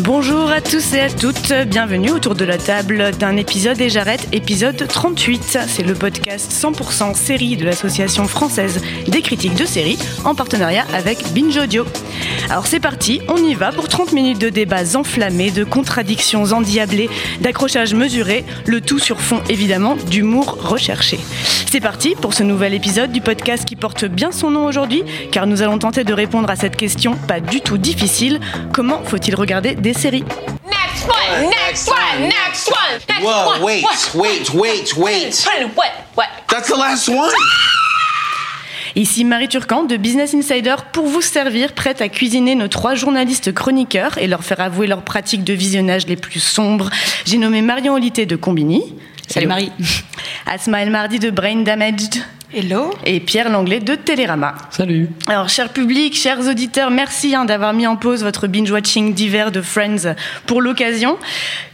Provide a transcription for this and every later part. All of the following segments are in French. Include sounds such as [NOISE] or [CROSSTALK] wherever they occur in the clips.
Bonjour à tous et à toutes, bienvenue autour de la table d'un épisode et j'arrête, épisode 38. C'est le podcast 100% série de l'Association française des critiques de séries en partenariat avec Binge Audio. Alors c'est parti, on y va pour 30 minutes de débats enflammés, de contradictions endiablées, d'accrochages mesurés, le tout sur fond évidemment d'humour recherché. C'est parti pour ce nouvel épisode du podcast qui porte bien son nom aujourd'hui, car nous allons tenter de répondre à cette question pas du tout difficile, comment faut-il regarder des Next one, next one, next one, next Whoa, one. wait, what, wait, wait, wait. What, what, what? That's the last one. Ici Marie Turcan de Business Insider pour vous servir, prête à cuisiner nos trois journalistes chroniqueurs et leur faire avouer leurs pratiques de visionnage les plus sombres. J'ai nommé Marion Olité de Combini. Salut Marie. Asma El Mardi de Brain Damaged. Hello. Et Pierre Langlais de Télérama. Salut. Alors, cher public, chers auditeurs, merci hein, d'avoir mis en pause votre binge-watching d'hiver de Friends pour l'occasion.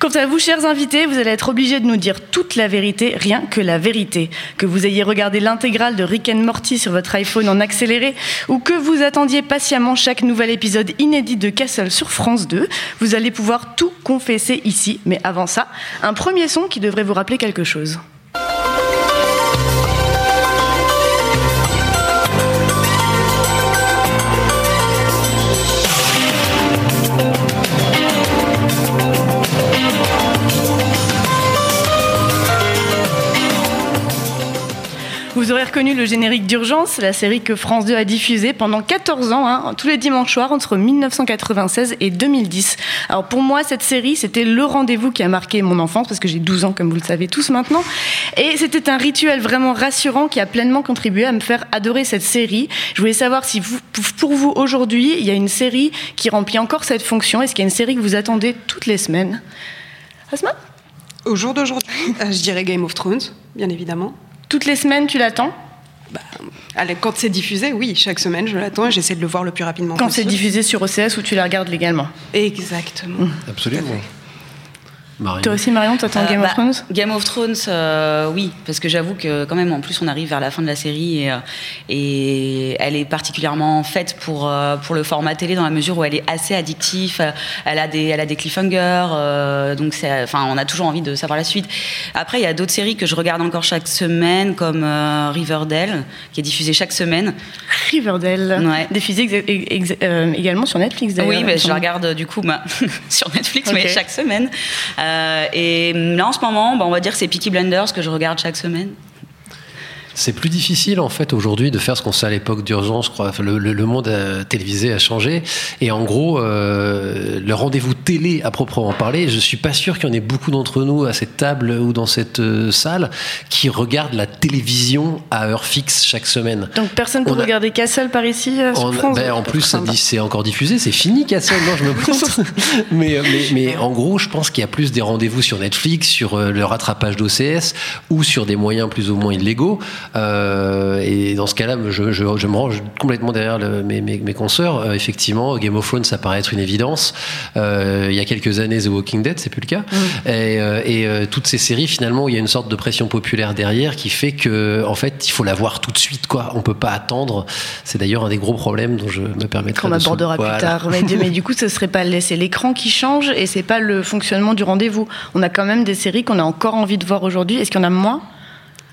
Quant à vous, chers invités, vous allez être obligés de nous dire toute la vérité, rien que la vérité. Que vous ayez regardé l'intégrale de Rick and Morty sur votre iPhone en accéléré ou que vous attendiez patiemment chaque nouvel épisode inédit de Castle sur France 2, vous allez pouvoir tout confesser ici. Mais avant ça, un premier son qui devrait vous rappeler quelque chose. Vous aurez reconnu le générique d'Urgence, la série que France 2 a diffusée pendant 14 ans, hein, tous les dimanches soirs, entre 1996 et 2010. Alors pour moi, cette série, c'était le rendez-vous qui a marqué mon enfance, parce que j'ai 12 ans, comme vous le savez tous maintenant. Et c'était un rituel vraiment rassurant qui a pleinement contribué à me faire adorer cette série. Je voulais savoir si pour vous, aujourd'hui, il y a une série qui remplit encore cette fonction. Est-ce qu'il y a une série que vous attendez toutes les semaines? Asma? Au jour d'aujourd'hui, euh, je dirais Game of Thrones, bien évidemment. Toutes les semaines, tu l'attends Allez, Quand c'est diffusé, oui, chaque semaine je l'attends et j'essaie de le voir le plus rapidement Quand c'est possible. diffusé sur OCS ou tu la regardes légalement Exactement. Absolument. Marion. Toi aussi, Marion, t'attends Euh, Game bah, of Thrones Game of Thrones, euh, oui, parce que j'avoue que quand même, en plus, on arrive vers la fin de la série et, euh, et elle est particulièrement faite pour euh, pour le format télé dans la mesure où elle est assez addictive. Elle a des elle a des cliffhangers, euh, donc c'est enfin on a toujours envie de savoir la suite. Après, il y a d'autres séries que je regarde encore chaque semaine, comme euh, Riverdale, qui est diffusée chaque semaine. Riverdale, Ouais. diffusé ex- ex- euh, également sur Netflix d'ailleurs. Oui, me je la regarde du coup bah, [LAUGHS] sur Netflix, mais chaque semaine. Euh, et là, en ce moment, bah, on va dire que c'est Peaky Blinders que je regarde chaque semaine. C'est plus difficile en fait aujourd'hui de faire ce qu'on sait à l'époque d'urgence. le, le- le monde euh, télévisé a changé et en gros, euh, le rendez-vous télé à proprement parler, je suis pas sûr qu'il y en ait beaucoup d'entre nous à cette table ou dans cette euh, salle qui regardent la télévision à heure fixe chaque semaine. Donc personne pour a- regarder Castle par ici euh, sur On- France ben, en plus, c'est encore diffusé, c'est fini, Castle. Non, je me [LAUGHS] plante. mais, mais, mais en gros, je pense qu'il y a plus des rendez-vous sur Netflix, sur euh, le rattrapage d'OCS ou sur des moyens plus ou moins illégaux. Euh, et dans ce cas-là, je, je, je me range complètement derrière le- mes, mes, mes consoeurs. Euh, effectivement, Game of Thrones, ça paraît être une évidence. Euh, il y a quelques années, The Walking Dead, c'est plus le cas. Et, euh, et, toutes ces séries, finalement, où il y a une sorte de pression populaire derrière qui fait que, en fait, il faut la voir tout de suite, quoi. On peut pas attendre. C'est d'ailleurs un des gros problèmes dont je me permettrai qu'on abordera Voilà. plus tard. Mais, mais du coup, ce serait pas laisser l'écran qui change et c'est pas le fonctionnement du rendez-vous. On a quand même des séries qu'on a encore envie de voir aujourd'hui. Est-ce qu'il y en a moins?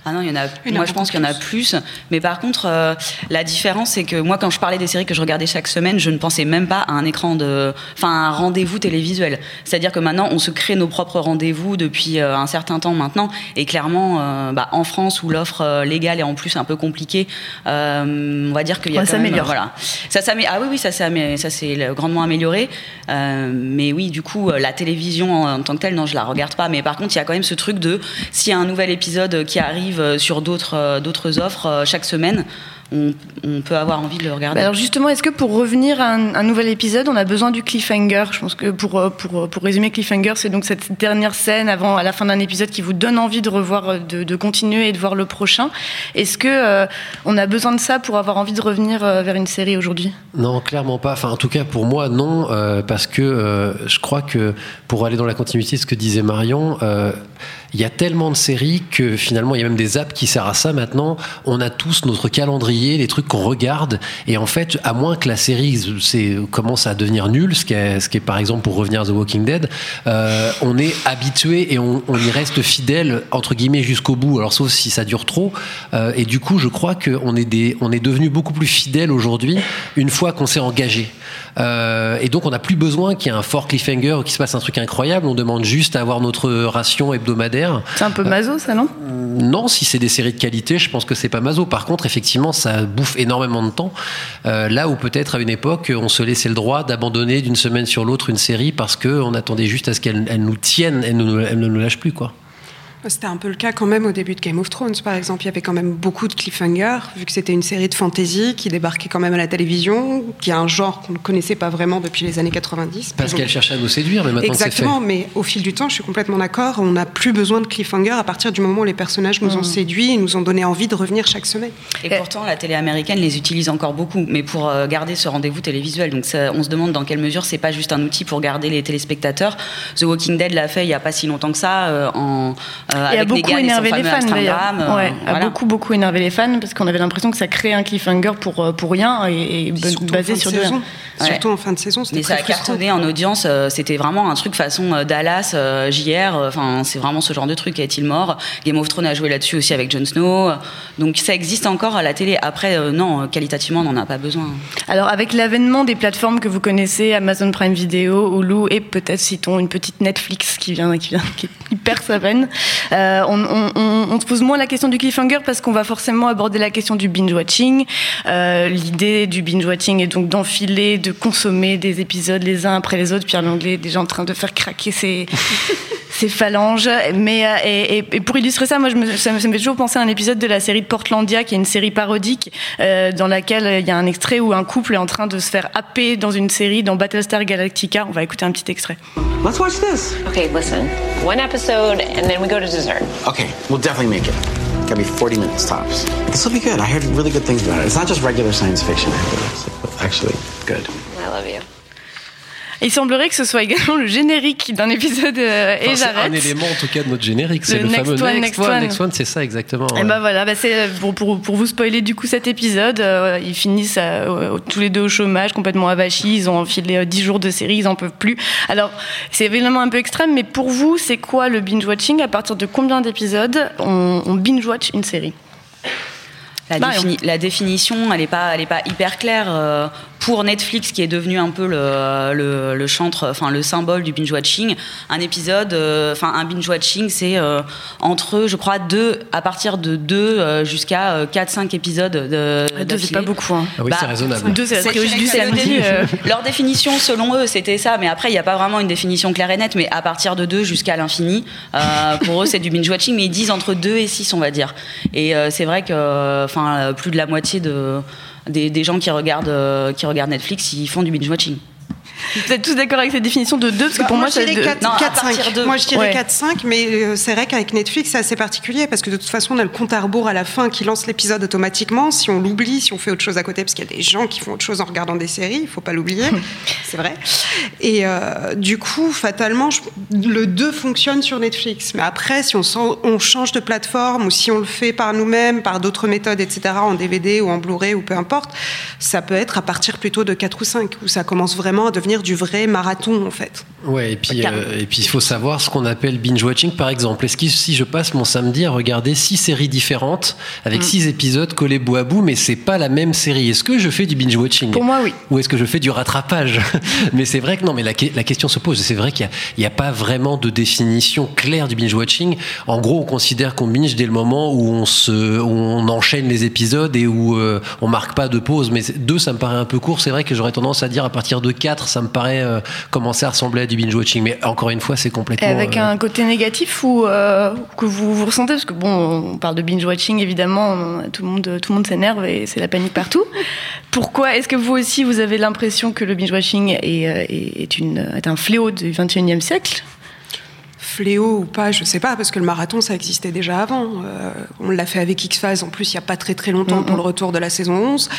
Ah non, il y en a. Moi, je pense qu'il y en a plus. Mais par contre, euh, la différence, c'est que moi, quand je parlais des séries que je regardais chaque semaine, je ne pensais même pas à un écran de, enfin, à un rendez-vous télévisuel. C'est-à-dire que maintenant, on se crée nos propres rendez-vous depuis euh, un certain temps maintenant. Et clairement, euh, bah, en France, où l'offre euh, légale est en plus un peu compliquée, euh, on va dire qu'il y a Ouais, quand ça même, s'améliore. voilà, ça s'améliore. Ah oui, oui, ça s'est amé- ça s'est grandement amélioré. Euh, mais oui, du coup, la télévision en, en tant que telle, non, je la regarde pas. Mais par contre, il y a quand même ce truc de s'il y a un nouvel épisode qui arrive euh, sur d'autres euh, d'autres offres euh, chaque semaine. on, on peut avoir envie de le regarder. Bah alors justement, est-ce que pour revenir à un, un nouvel épisode, on a besoin du cliffhanger? Je pense que pour, pour, pour résumer, cliffhanger, c'est donc cette dernière scène avant, à la fin d'un épisode qui vous donne envie de revoir, de, de continuer et de voir le prochain. Est-ce que euh, on a besoin de ça pour avoir envie de revenir euh, vers une série aujourd'hui? Non, clairement pas. Enfin, en tout cas, pour moi, non, euh, parce que euh, je crois que pour aller dans la continuité de ce que disait Marion, euh, il y a tellement de séries que finalement, il y a même des apps qui servent à ça maintenant. On a tous notre calendrier, les trucs qu'on regarde, et en fait, à moins que la série commence à devenir nulle, ce qui est, ce qui est par exemple pour revenir à The Walking Dead, euh, on est habitué et on, on y reste fidèle entre guillemets jusqu'au bout. Alors sauf si ça dure trop. Euh, et du coup, je crois qu'on est est devenu beaucoup plus fidèle aujourd'hui une fois qu'on s'est engagé. Euh, et donc on n'a plus besoin qu'il y ait un fort cliffhanger ou qu'il se passe un truc incroyable. On demande juste à avoir notre ration hebdomadaire. C'est un peu maso, ça, non? Non, si c'est des séries de qualité, je pense que c'est pas maso. Par contre, effectivement, ça bouffe énormément de temps. Euh, là où peut-être à une époque, on se laissait le droit d'abandonner d'une semaine sur l'autre une série parce qu'on attendait juste à ce qu'elle elle nous tienne, elle ne, elle ne nous lâche plus, quoi. C'était un peu le cas quand même au début de Game of Thrones, par exemple. Il y avait quand même beaucoup de cliffhangers, vu que c'était une série de fantasy qui débarquait quand même à la télévision, qui est un genre qu'on ne connaissait pas vraiment depuis les années 90. Parce Donc- qu'elle cherchait à nous séduire, mais maintenant c'est fait. Exactement, mais au fil du temps, je suis complètement d'accord, on n'a plus besoin de cliffhanger à partir du moment où les personnages nous ont séduits et nous ont donné envie de revenir chaque semaine. Et pourtant, la télé américaine les utilise encore beaucoup, mais pour euh, garder ce rendez-vous télévisuel. Donc, ça- on se demande dans quelle mesure c'est pas juste un outil pour garder les téléspectateurs. The Walking Dead l'a fait il y a pas si longtemps que ça, euh, en, euh, Et a avec beaucoup énervé les fans d'ailleurs. Euh, Ouais, a beaucoup beaucoup énervé les fans parce qu'on avait l'impression que ça créait un cliffhanger pour euh, pour rien et, et Surtout en basé fin de sur saison. rien. Ouais. Surtout en fin de saison, c'était Mais ça a cartonné en audience. euh, C'était vraiment un truc façon euh, Dallas, euh, JR. euh, Enfin, c'est vraiment ce genre de truc. Est-il mort? Game of Thrones a joué là-dessus aussi avec Jon Snow. euh, Donc ça existe encore à la télé. Après, euh, non, qualitativement, on n'en a pas besoin. Alors avec l'avènement des plateformes que vous connaissez, Amazon Prime Video, Hulu et peut-être citons une petite Netflix qui vient, qui vient, qui perd sa peine, euh, on, on- on- on se pose moins la question du cliffhanger parce qu'on va forcément aborder la question du binge watching. Euh, L'idée du binge watching est donc d'enfiler, de consommer des épisodes les uns après les autres. Pierre Langlais est déjà en train de faire craquer ses ses phalanges. Mais euh, et, et- et pour illustrer ça, moi, je me, ça, me, ça me fait toujours penser à un épisode de la série de Portlandia, qui est une série parodique euh, dans laquelle il y a un extrait où un couple est en train de se faire happer dans une série dans Battlestar Galactica. On va écouter un petit extrait. Let's watch this. Okay, listen. One episode, and then we go to dessert. Okay, we'll definitely make it. Gotta be 40 minutes tops. This will be good. I heard really good things about it. It's not just regular science fiction. It's actually good. I love you. Il semblerait que ce soit également le générique d'un épisode euh, et Enfin, c'est un élément en tout cas de notre générique, c'est Le le, next fameux one, next, next one, one. next one, c'est ça exactement. Et ouais. ben voilà, bah c'est pour, pour, pour vous spoiler du coup cet épisode, euh, ils finissent euh, tous les deux au chômage, complètement avachis, ils ont enfilé euh, 10 jours de série, ils en peuvent plus. Alors c'est évidemment un peu extrême, mais pour vous, c'est quoi le binge watching À partir de combien d'épisodes on, on binge watch une série? La, Marion. défini- la définition, elle n'est pas, elle est pas hyper claire. euh, pour Netflix, qui est devenu un peu le, le, le chantre, enfin le symbole du binge watching, un épisode, euh, enfin un binge watching, c'est euh, entre, je crois, deux, à partir de deux euh, jusqu'à 4-5 épisodes de. Deux, c'est pas beaucoup. Hein. Ah oui, c'est Bah, raisonnable. Deux, c'est la trilogie du c'est le samedi. début. euh. Leur définition, selon eux, c'était ça. Mais après, il n'y a pas vraiment une définition claire et nette. Mais à partir de 2 jusqu'à l'infini, euh, pour eux, c'est du binge-watching. Mais ils disent entre 2 et 6, on va dire. Et euh, c'est vrai que enfin, euh, plus de la moitié de, des, gens qui regardent, euh, qui regardent Netflix, ils font du binge-watching. Vous êtes tous d'accord avec cette définition de deux Parce que Bah, pour moi, je c'est dirais de- 4, Non, à 4, partir 5. de- Moi, je dirais Ouais. 4-5, mais euh, c'est vrai qu'avec Netflix, c'est assez particulier parce que de toute façon, on a le compte à rebours à la fin qui lance l'épisode automatiquement. Si on l'oublie, si on fait autre chose à côté, parce qu'il y a des gens qui font autre chose en regardant des séries, il faut pas l'oublier, [LAUGHS] c'est vrai. Et euh, du coup, fatalement, je- le 2 fonctionne sur Netflix. Mais après, si on, sent- on change de plateforme ou si on le fait par nous-mêmes, par d'autres méthodes, etc., en DVD ou en Blu-ray ou peu importe, ça peut être à partir plutôt de 4 ou 5, où ça commence vraiment à devenir du vrai marathon, en fait. Ouais, et puis Carrément. euh, et puis il faut savoir ce qu'on appelle binge watching par exemple. Est-ce que si je passe mon samedi à regarder six séries différentes avec six épisodes collés bout à bout, mais c'est pas la même série, est-ce que je fais du binge watching? Pour moi, oui. Ou est-ce que je fais du rattrapage? [LAUGHS] Mais c'est vrai que non, mais la, la question se pose. C'est vrai qu'il n'y a, pas vraiment de définition claire du binge watching. En gros, on considère qu'on binge dès le moment où on se, où on enchaîne les épisodes et où euh, on marque pas de pause. Mais deux, ça me paraît un peu court. C'est vrai que j'aurais tendance à dire à partir de 4, ça me paraît euh, commencer à ressembler à du binge-watching. Mais encore une fois, c'est Et complètement. avec euh, un côté négatif ou euh, que vous, vous ressentez? Parce que bon, on parle de binge watching évidemment, on- tout le monde tout le monde s'énerve et c'est la panique partout. [LAUGHS] Pourquoi est-ce que vous aussi vous avez l'impression que le binge watching est, euh, est, est une est un fléau du 21e siècle? Fléau ou pas, je sais pas, parce que le marathon, ça existait déjà avant. Euh, on l'a fait avec X-Files, en plus, il n'y a pas très très longtemps pour le retour de la saison 11.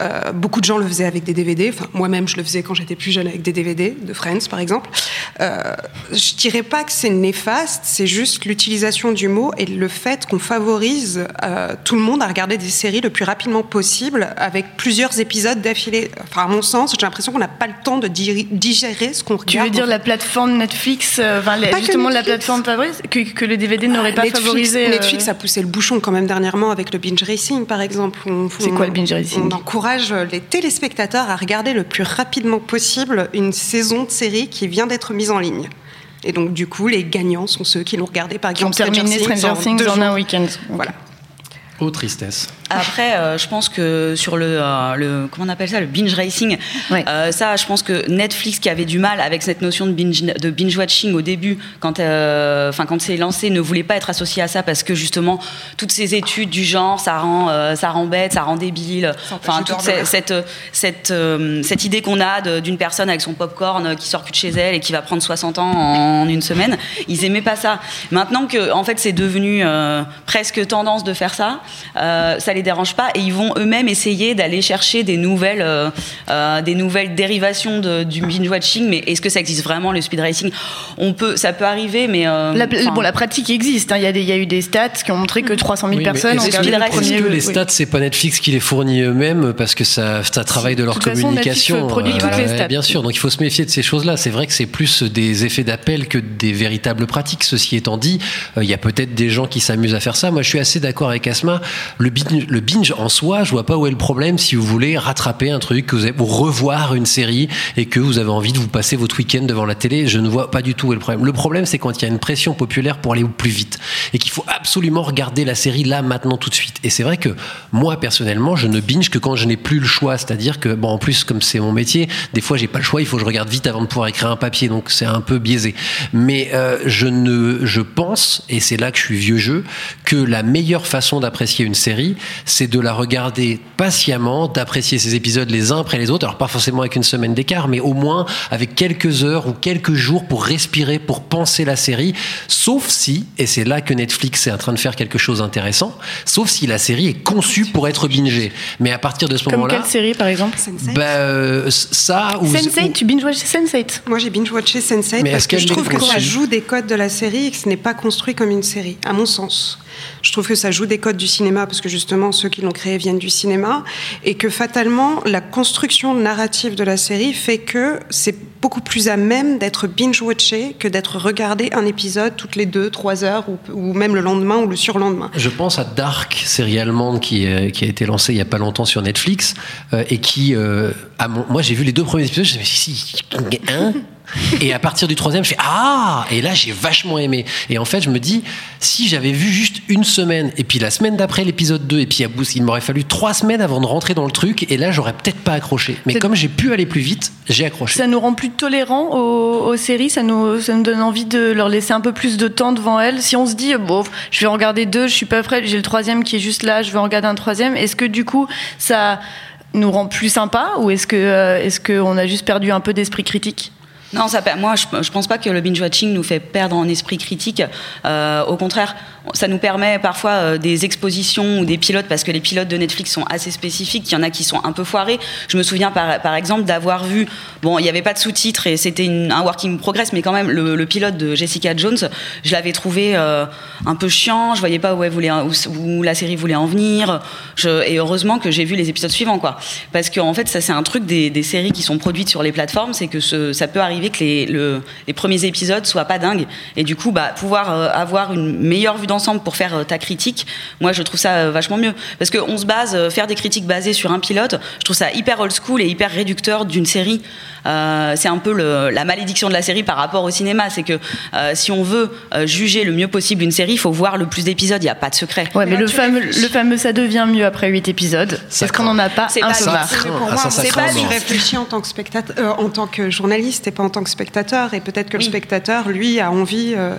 Euh, beaucoup de gens le faisaient avec des DVD. Enfin, moi-même, je le faisais quand j'étais plus jeune avec des DVD de Friends, par exemple. Euh, je dirais pas que c'est néfaste, c'est juste l'utilisation du mot et le fait qu'on favorise euh, tout le monde à regarder des séries le plus rapidement possible avec plusieurs épisodes d'affilée. Enfin, à mon sens, j'ai l'impression qu'on n'a pas le temps de di- digérer ce qu'on regarde. Tu veux dire la plateforme Netflix, enfin, justement la Netflix. plateforme favorise que, que le DVD n'aurait pas Netflix, favorisé. euh, Netflix a poussé le bouchon quand même dernièrement avec le binge racing, par exemple. C'est quoi le binge racing On encourage les téléspectateurs à regarder le plus rapidement possible une saison de série qui vient d'être mise en ligne. Et donc, du coup, les gagnants sont ceux qui l'ont regardé, par qui ont exemple, terminé Stranger Things deux en un week-end. Voilà. Oh, tristesse. Après, euh, je pense que sur le, euh, le comment on appelle ça, le binge racing, euh, ça, je pense que Netflix qui avait du mal avec cette notion de binge, de binge watching au début, quand, euh, enfin quand c'est lancé, ne voulait pas être associé à ça parce que justement toutes ces études du genre, ça rend, euh, ça rend bête, ça rend débile. Enfin toute cette, cette, cette, euh, cette idée qu'on a d'une personne avec son popcorn qui sort plus de chez elle et qui va prendre 60 ans en une semaine, ils aimaient pas ça. Maintenant que en fait c'est devenu euh, presque tendance de faire ça, euh, ça les dérange pas et ils vont eux-mêmes essayer d'aller chercher des nouvelles, euh, euh, des nouvelles dérivations de- du binge watching. Mais est-ce que ça existe vraiment le speed racing? On peut, ça peut arriver, mais euh, La, bon, la pratique existe. hein. Il y, a des- il y a eu des stats qui ont montré que 300 000 Oui, personnes ont est-ce que, regardé le est-ce premier. que les oui. stats, c'est pas Netflix qui les fournit eux-mêmes parce que ça, ça travaille de leur toute façon, communication Netflix produit toutes les stats. Bien sûr, donc il faut se méfier de ces choses-là. C'est vrai que c'est plus des effets d'appel que des véritables pratiques. Ceci étant dit, euh, il y a peut-être des gens qui s'amusent à faire ça. Moi, je suis assez d'accord avec Asma. Le binge, le binge en soi, je vois pas où est le problème si vous voulez rattraper un truc, que vous avez, ou revoir une série et que vous avez envie de vous passer votre week-end devant la télé. Je ne vois pas du tout où est le problème. Le problème, c'est quand il y a une pression populaire pour aller au plus vite et qu'il faut absolument regarder la série là, maintenant, tout de suite. Et c'est vrai que moi, personnellement, je ne binge que quand je n'ai plus le choix. C'est-à-dire que, bon, en plus, comme c'est mon métier, des fois, j'ai pas le choix. Il faut que je regarde vite avant de pouvoir écrire un papier. Donc, c'est un peu biaisé. Mais euh, je ne, je pense, et c'est là que je suis vieux jeu, que la meilleure façon d'apprécier une série, c'est de la regarder patiemment, d'apprécier ses épisodes les uns après les autres. Alors, pas forcément avec une semaine d'écart, mais au moins avec quelques heures ou quelques jours pour respirer, pour penser la série. Sauf si, et c'est là que Netflix est en train de faire quelque chose d'intéressant, sauf si la série est conçue pour être bingée. Mais à partir de ce Comme moment-là. quelle série, par exemple? Bah, euh, ça ou Sense8, tu binge-watch Sense8 Moi, j'ai binge-watché Sense8 Mais parce est-ce que je trouve que ça joue des codes de la série et que ce n'est pas construit comme une série, à mon sens. Je trouve que ça joue des codes du cinéma parce que justement, ceux qui l'ont créé viennent du cinéma et que fatalement, la construction narrative de la série fait que c'est beaucoup plus à même d'être binge-watché que d'être regardé un épisode toutes les deux, trois heures ou, ou même le lendemain ou le surlendemain. Je pense à Dark, série allemande qui, euh, qui a été lancée il y a pas longtemps sur Netflix euh, et qui, euh, à mon- moi j'ai vu les deux premiers épisodes, je me suis dit, si, hein [LAUGHS] et à partir du troisième, je fais ah et là j'ai vachement aimé. Et en fait, je me dis si j'avais vu juste une semaine et puis la semaine d'après l'épisode 2 et puis à bout, il m'aurait fallu trois semaines avant de rentrer dans le truc et là j'aurais peut-être pas accroché. Mais comme j'ai pu aller plus vite, j'ai accroché. Ça nous rend plus tolérants aux, séries, ça nous, ça nous donne envie de leur laisser un peu plus de temps devant elles. Si on se dit, bon, je vais en regarder deux, je suis pas prête, j'ai le troisième qui est juste là, je vais en regarder un troisième, est-ce que du coup, ça nous rend plus sympa ou est-ce que, euh, est-ce qu'on a juste perdu un peu d'esprit critique? Non, ça, moi, je, je pense pas que le binge-watching nous fait perdre en esprit critique. Euh, au contraire, ça nous permet parfois euh, des expositions ou des pilotes, parce que les pilotes de Netflix sont assez spécifiques. Il y en a qui sont un peu foirés. Je me souviens, par, exemple, d'avoir vu, bon, il n'y avait pas de sous-titres et c'était un working progress, mais quand même, le, pilote de Jessica Jones, je l'avais trouvé euh, un peu chiant. Je voyais pas où, la série voulait en venir. Et heureusement que j'ai vu les épisodes suivants, quoi. Parce qu'en fait, ça, c'est un truc des, séries qui sont produites sur les plateformes, c'est que ça peut arriver arriver que les, le- les premiers épisodes soient pas dingues. Et du coup, bah, pouvoir euh, avoir une meilleure vue d'ensemble pour faire euh, ta critique, moi, je trouve ça euh, vachement mieux. Parce qu'on se base, euh, faire des critiques basées sur un pilote, je trouve ça hyper old school et hyper réducteur d'une série. Euh, c'est un peu le- la malédiction de la série par rapport au cinéma. C'est que euh, si on veut euh, juger le mieux possible une série, il faut voir le plus d'épisodes. Il n'y a pas de secret. Ouais, mais le fameux, le fameux ça devient mieux après 8 épisodes. Est-ce qu'on n'en a pas C'est un Ah, ça c'est pas non. tu réfléchis en tant que spectateur, euh, en tant que journaliste et pas en tant que spectateur. Et peut-être que le spectateur, lui, a envie euh,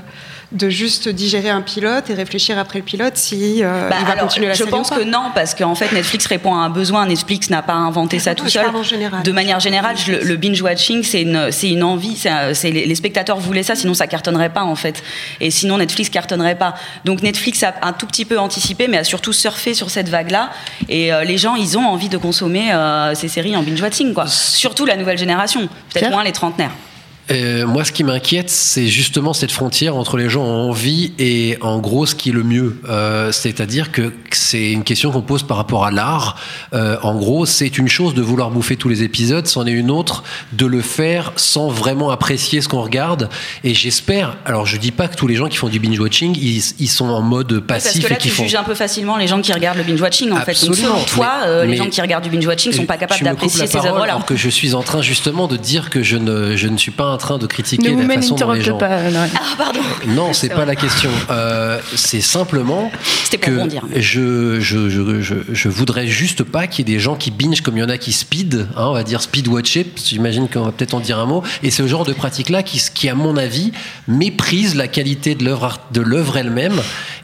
de juste digérer un pilote et réfléchir après le pilote si euh, Bah, il va alors, continuer la je série pense ou pas. que non, parce qu'en fait Netflix répond à un besoin. Netflix n'a pas inventé ça Non, tout je seul. général. De manière générale, je- le, le binge watching, c'est une, envie. c'est les, les spectateurs voulaient ça, sinon ça cartonnerait pas en fait. Et sinon Netflix cartonnerait pas. Donc Netflix a un tout petit peu anticipé, mais a surtout surfé sur cette vague-là. Et euh, les gens, ils ont envie de consommer ces séries en binge watching, quoi. Surtout la nouvelle génération, peut-être moins les trentenaires. Euh, moi, ce qui m'inquiète, c'est justement cette frontière entre les gens en envie et en gros ce qui est le mieux. Euh, C'est-à-dire que c'est une question qu'on pose par rapport à l'art. Euh, en gros, c'est une chose de vouloir bouffer tous les épisodes, c'en est une autre de le faire sans vraiment apprécier ce qu'on regarde. Et j'espère. Alors, je dis pas que tous les gens qui font du binge watching, ils, ils sont en mode Parce passif que là, et qui tu font. juges un peu facilement les gens qui regardent le binge watching, en fait. Donc, selon toi, Mais- euh, les mais- gens qui regardent du binge watching sont pas capables d'apprécier ces œuvres-là. alors que je suis en train justement de dire que je ne, je ne suis pas en train de critiquer la façon dont les gens. pas. Ah, pardon. Non, c'est pas la question. Euh, c'est simplement que je, je, je, je, je voudrais juste pas qu'il y ait des gens qui binge comme il y en a qui speed, hein, on va dire speed watcher, parce que j'imagine qu'on va peut-être en dire un mot. Et c'est le genre de pratique-là qui, qui, à mon avis, méprise la qualité de l'œuvre de l'œuvre elle-même.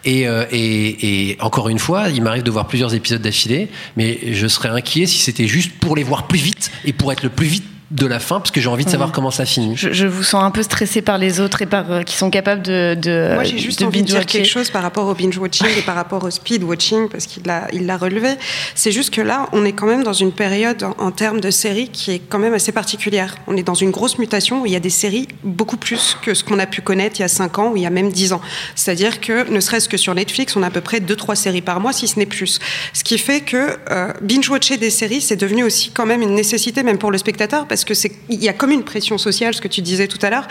Et, euh, et, et encore une fois, il m'arrive de voir plusieurs épisodes d'affilée, mais je serais inquiet si c'était juste pour les voir plus vite et pour être le plus vite de la fin, parce que j'ai envie de savoir comment ça finit. Je, je vous sens un peu stressé par les autres et par euh, qui sont capables de. de Moi, j'ai juste de envie de dire quelque chose par rapport au binge watching et par rapport au speed watching parce qu'il l'a, il l'a relevé. C'est juste que là, on est quand même dans une période en, en termes de séries qui est quand même assez particulière. On est dans une grosse mutation où il y a des séries beaucoup plus que ce qu'on a pu connaître il y a 5 ans ou il y a même 10 ans. C'est-à-dire que, ne serait-ce que sur Netflix, on a à peu près 2-3 séries par mois, si ce n'est plus. Ce qui fait que euh, binge-watcher des séries, c'est devenu aussi quand même une nécessité, même pour le spectateur, parce que c'est, il y a comme une pression sociale, ce que tu disais tout à l'heure,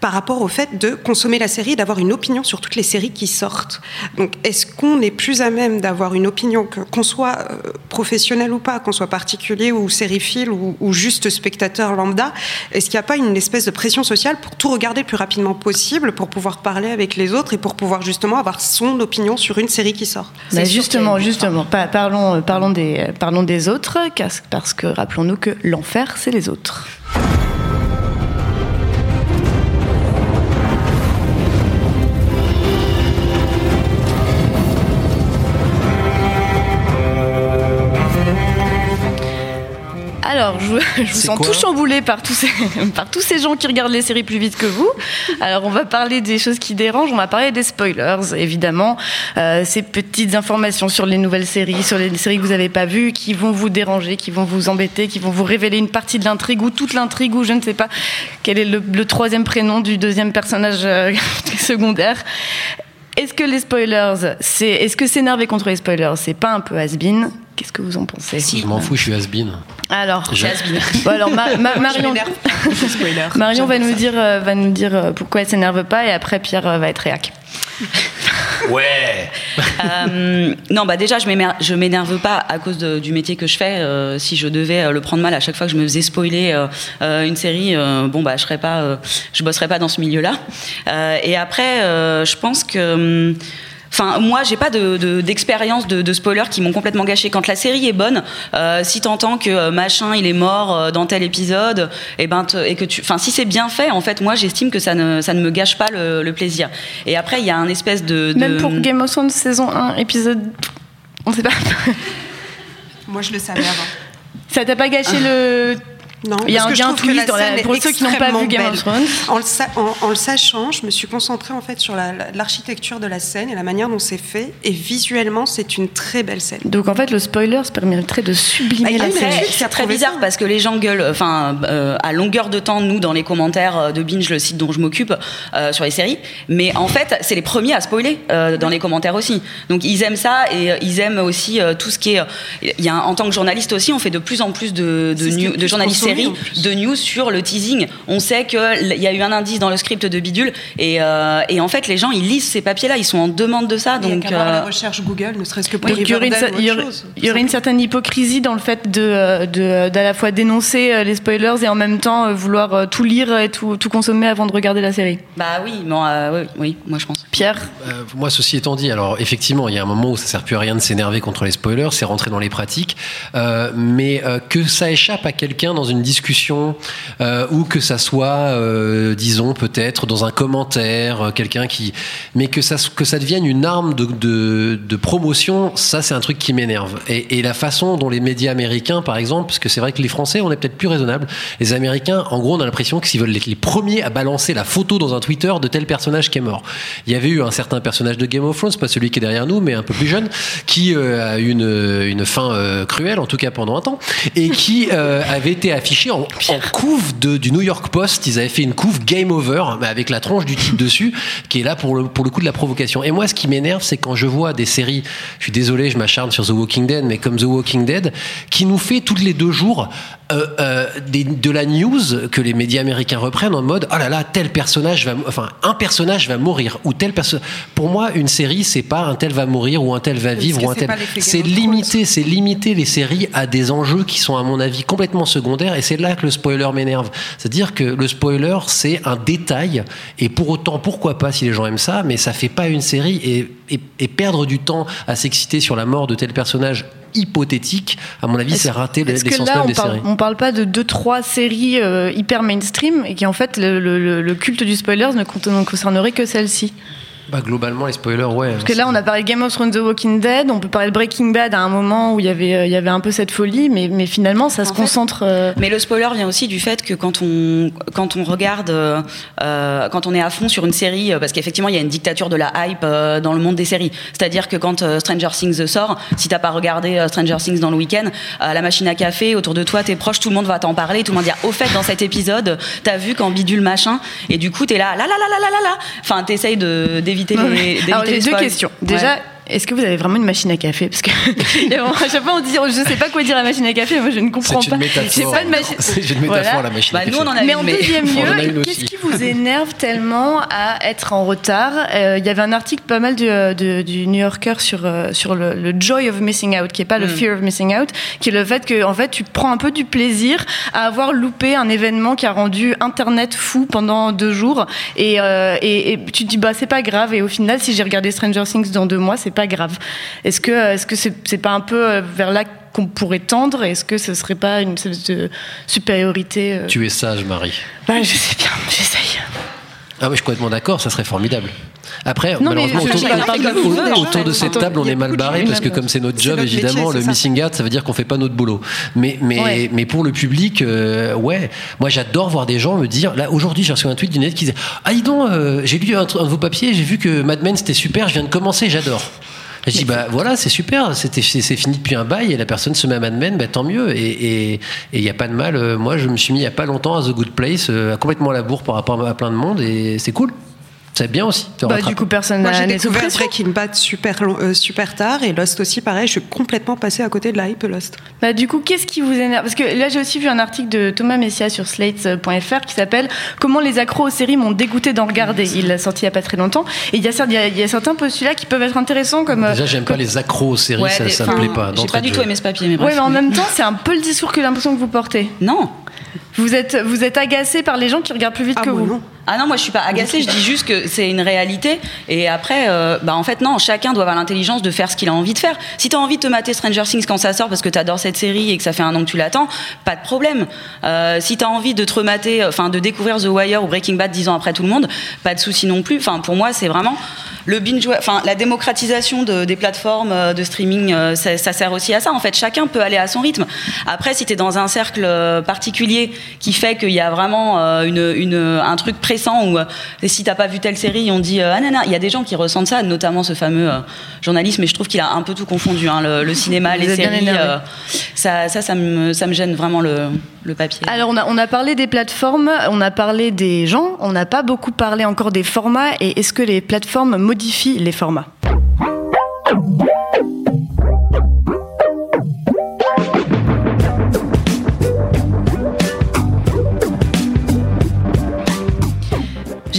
par rapport au fait de consommer la série, d'avoir une opinion sur toutes les séries qui sortent. Donc, est-ce qu'on est plus à même d'avoir une opinion, que, qu'on soit euh, professionnel ou pas, qu'on soit particulier ou sériephile ou, ou juste spectateur lambda, est-ce qu'il n'y a pas une espèce de pression sociale pour tout regarder le plus rapidement possible, pour pouvoir parler avec les autres et pour pouvoir justement avoir son opinion sur une série qui sort? Bah, justement, parlons, euh, parlons, des, euh, parlons des autres, parce parce que rappelons-nous que l'enfer, c'est les autres autres. Alors, je, vous- [LAUGHS] je vous C'est sens tout chamboulé par tous, ces, [LAUGHS] par tous ces gens qui regardent les séries plus vite que vous. Alors, on va parler des choses qui dérangent, on va parler des spoilers, évidemment. Euh, ces petites informations sur les nouvelles séries, sur les séries que vous n'avez pas vues, qui vont vous déranger, qui vont vous embêter, qui vont vous révéler une partie de l'intrigue ou toute l'intrigue ou je ne sais pas quel est le, le troisième prénom du deuxième personnage euh, [LAUGHS] secondaire. Est-ce que les spoilers, c'est, est-ce que s'énerver contre les spoilers, c'est pas un peu has-been? Qu'est-ce que vous en pensez? Je m'en fous, je suis has-been. Alors, Je- [LAUGHS] Bon, alors Ma- Ma- Marion, Marion va nous dire, euh, va nous dire euh, pourquoi elle s'énerve pas et après Pierre euh, va être réac. [LAUGHS] Ouais. Euh, non, bah déjà, je m'énerve pas à cause du métier que je fais. Euh, si je devais euh, le prendre mal à chaque fois que je me faisais spoiler une série, bon bah je serais pas, je bosserais pas dans ce milieu-là. Et après, je pense que. Enfin, moi, j'ai pas de- de- d'expérience de, de, spoilers qui m'ont complètement gâché. Quand la série est bonne, euh, si t'entends que euh, machin il est mort euh, dans tel épisode, et ben te- et que tu, enfin, si c'est bien fait, en fait, moi, j'estime que ça ne ça ne me gâche pas le, le plaisir. Et après, il y a un espèce de, de- Même pour Game of Thrones saison 1, épisode. On sait pas. Moi, je le savais avant. Ça t'a pas gâché le. Non, Il y a parce un twist la dans la- scène pour ceux qui n'ont pas vu Game of. Thrones. En le, sa- en- en le sachant, je me suis concentrée en fait sur la- la- l'architecture de la scène et la manière dont c'est fait. Et visuellement, c'est une très belle scène. Donc en fait, le spoiler se permettrait de sublimer Bah, la règle. C'est très bizarre parce que les gens gueulent, enfin, euh, à longueur de temps, nous, dans les commentaires euh, de Binge, le site dont je m'occupe, euh, sur les séries. Mais en fait, c'est les premiers à spoiler euh, dans les commentaires aussi. Donc ils aiment ça et euh, ils aiment aussi euh, tout ce qui est. Il y a en tant que journaliste aussi, on fait de plus en plus de, de, de journalistes série de news sur le teasing. On sait qu'il y a eu un indice dans le script de Bidule et, euh, et en fait les gens ils lisent ces papiers-là, ils sont en demande de ça. Il y a Donc qu'à voir la euh, recherche Google, ne serait-ce que pour Donc, il y aurait, une, Riverdale cer- ou il y autre aurait- chose. il y aurait une certaine hypocrisie dans le fait de, euh, de- d'à la fois dénoncer les spoilers et en même temps vouloir tout lire et tout, tout consommer avant de regarder la série. bah oui, bon, euh, oui, oui, moi je pense. Pierre? Euh, moi, ceci étant dit, alors effectivement, il y a un moment où ça sert plus à rien de s'énerver contre les spoilers, c'est rentrer dans les pratiques, Euh, mais euh, que ça échappe à quelqu'un dans une discussion euh, ou que ça soit, euh, disons peut-être dans un commentaire, euh, quelqu'un qui, mais que ça que ça devienne une arme de, promotion, ça c'est un truc qui m'énerve. Et, la façon dont les médias américains, par exemple, parce que c'est vrai que les Français, on est peut-être plus raisonnables, les Américains, en gros, on a l'impression que s'ils veulent être les premiers à balancer la photo dans un Twitter de tel personnage qui est mort. Il y avait eu un certain personnage de Game of Thrones, pas celui qui est derrière nous, mais un peu plus jeune, qui euh, a eu une, une fin cruelle, en tout cas pendant un temps, et qui avait été affiché en, en couve de, du New York Post. Ils avaient fait une couve Game Over, mais avec la tronche du type [LAUGHS] dessus, qui est là pour le, pour le coup de la provocation. Et moi, ce qui m'énerve, c'est quand je vois des séries, je suis désolé, je m'acharne sur The Walking Dead, mais comme The Walking Dead, qui nous fait tous les deux jours euh, euh, des- de la news que les médias américains reprennent en mode oh là là tel personnage va enfin un personnage va mourir ou tel personnage pour moi une série c'est pas un tel va mourir ou un tel va vivre ou un tel c'est limiter c'est limiter les séries à des enjeux qui sont à mon avis complètement secondaires et c'est là que le spoiler m'énerve. C'est-à-dire que le spoiler c'est un détail et pour autant pourquoi pas si les gens aiment ça mais ça fait pas une série et, et, et perdre du temps à s'exciter sur la mort de tel personnage hypothétique à mon avis c'est que l'essence même on des parle, séries. on parle pas de deux, trois séries euh, hyper mainstream et qui en fait le, le- culte du con- ne concernerait que celle-ci? Bah, globalement, les spoilers, ouais. Parce que là, on a parlé de Game of Thrones, The Walking Dead, on peut parler de Breaking Bad à un moment où il y avait, euh, il y avait un peu cette folie, mais, mais finalement, ça se fait- concentre. euh, Mais le spoiler vient aussi du fait que quand on, quand on regarde, euh, euh, quand on est à fond sur une série, parce qu'effectivement il y a une dictature de la hype euh, dans le monde des séries. C'est-à-dire que quand euh, Stranger Things sort, si t'as pas regardé euh, Stranger Things dans le week-end, à la machine à café, autour de toi, tes proches, tout le monde va t'en parler, tout le monde va dire, au fait, dans cet épisode, t'as vu quand bidule machin, et du coup t'es là, là là là là là là là. Enfin, t'essayes de d'éviter les. [LAUGHS] d'éviter Alors, j'ai deux spoils. questions. Déjà. Est-ce que vous avez vraiment une machine à café? Parce que [LAUGHS] bon, à chaque fois, on dit, je sais pas quoi dire à la machine à café, moi je ne comprends C'est une pas. métaphore. J'ai pas de machine. [LAUGHS] C'est une métaphore, Voilà. la machine. Bah, à nous, café. on en a Mais une, en mais- deuxième [LAUGHS] lieu, qu'est-ce qui vous énerve tellement à être en retard? Euh, Il y avait un article pas mal du, New Yorker sur, euh, sur le, le joy of missing out, qui est pas le Mm. fear of missing out, qui est le fait que en fait tu prends un peu du plaisir à avoir loupé un événement qui a rendu Internet fou pendant deux jours, et, euh, et, et tu te dis bah c'est pas grave, et au final si j'ai regardé Stranger Things dans deux mois, c'est pas grave. Est-ce que est-ce que c'est pas un peu euh, vers là qu'on pourrait tendre Est-ce que ce serait pas une espèce de supériorité euh, Tu es sage, Marie. bah, je sais bien, [LAUGHS] j'essaye. Ah oui, je suis complètement d'accord, ça serait formidable. Après, Non, malheureusement, autour, de vous, autour- déjà. autour de cette table, on est mal barré parce que comme c'est notre job, notre évidemment, métier, le ça. missing out, ça veut dire qu'on fait pas notre boulot. Mais, mais, Ouais. mais pour le public, euh, ouais, moi j'adore voir des gens me dire, là aujourd'hui j'ai reçu un tweet d'une aide qui disait, ah dis donc, euh, j'ai lu un, un de vos papiers, j'ai vu que Mad Men c'était super, je viens de commencer, j'adore. Je dis bah voilà c'est super c'était c'est fini depuis un bail et la personne se met à Mad Men bah tant mieux. Et et il y a pas de mal Euh, moi je me suis mis il y a pas longtemps à The Good Place euh, complètement à la bourre par rapport à plein de monde et c'est cool c'est bien aussi Bah, du coup, personne Moi, n'a j'ai n'est sous découvert. Breaking Bad super, long- euh, super tard et Lost aussi, pareil. Je suis complètement passée à côté de la hype Lost. Bah, du coup, qu'est-ce qui vous énerve? Parce que là, j'ai aussi vu un article de Thomas Messia sur Slate.fr qui s'appelle Comment les accros aux séries m'ont dégoûté d'en regarder. Il l'a sorti il y a pas très longtemps. Et il y a, il y a, il y a certains postulats qui peuvent être intéressants comme. Déjà, j'aime pas les accros aux séries, Ouais, ça, des- ça me plaît pas. J'ai pas du tout aimé ce papier, mais Ouais, bref. mais en même temps, c'est un peu le discours que j'ai l'impression que vous portez. Non. Vous êtes, vous êtes agacé par les gens qui regardent plus vite Ah, que moi, vous. non. Ah non, moi je suis pas agacée, je dis juste que c'est une réalité. Et après, euh, bah en fait, non, chacun doit avoir l'intelligence de faire ce qu'il a envie de faire. Si t'as envie de te mater Stranger Things quand ça sort parce que t'adores cette série et que ça fait un an que tu l'attends, pas de problème. Euh, si t'as envie de te remater, enfin de découvrir The Wire ou Breaking Bad dix ans après tout le monde, pas de souci non plus. Enfin, pour moi, c'est vraiment le binge, enfin la démocratisation de- des plateformes euh, de streaming, ça, sert aussi à ça. En fait, chacun peut aller à son rythme. Après, si t'es dans un cercle particulier qui fait qu'il y a vraiment une, un truc pressant ou euh, si t'as pas vu telle série, on dit euh, ah nana, il y a des gens qui ressentent ça, notamment ce fameux euh, journaliste, mais je trouve qu'il a un peu tout confondu, hein, le, le cinéma, Vous les séries, ça, ça, ça me, ça me gêne vraiment le, le papier. Alors, on a, on a parlé des plateformes, on a parlé des gens, on n'a pas beaucoup parlé encore des formats. Et est-ce que les plateformes modifient les formats?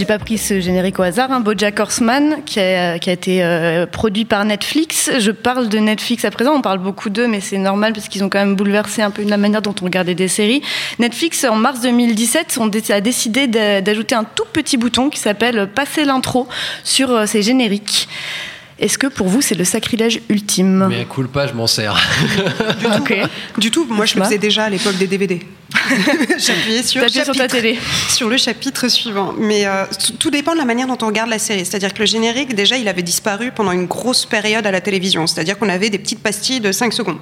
J'ai pas pris ce générique au hasard, hein, BoJack Horseman, qui a, été euh, produit par Netflix. Je parle de Netflix à présent, on parle beaucoup d'eux, mais c'est normal parce qu'ils ont quand même bouleversé un peu la manière dont on regardait des séries. Netflix, en mars 2017, on dé- a décidé d'a- d'ajouter un tout petit bouton qui s'appelle Passer l'intro sur euh, ces génériques. Est-ce que pour vous, c'est le sacrilège ultime Mais cool pas, je m'en sers. Du tout, moi je le faisais déjà à l'époque des DVD. [LAUGHS] J'appuyais sur, ta télé. sur le chapitre suivant. Mais euh, tout- tout dépend de la manière dont on regarde la série. C'est-à-dire que le générique, déjà, il avait disparu pendant une grosse période à la télévision. C'est-à-dire qu'on avait des petites pastilles de 5 secondes.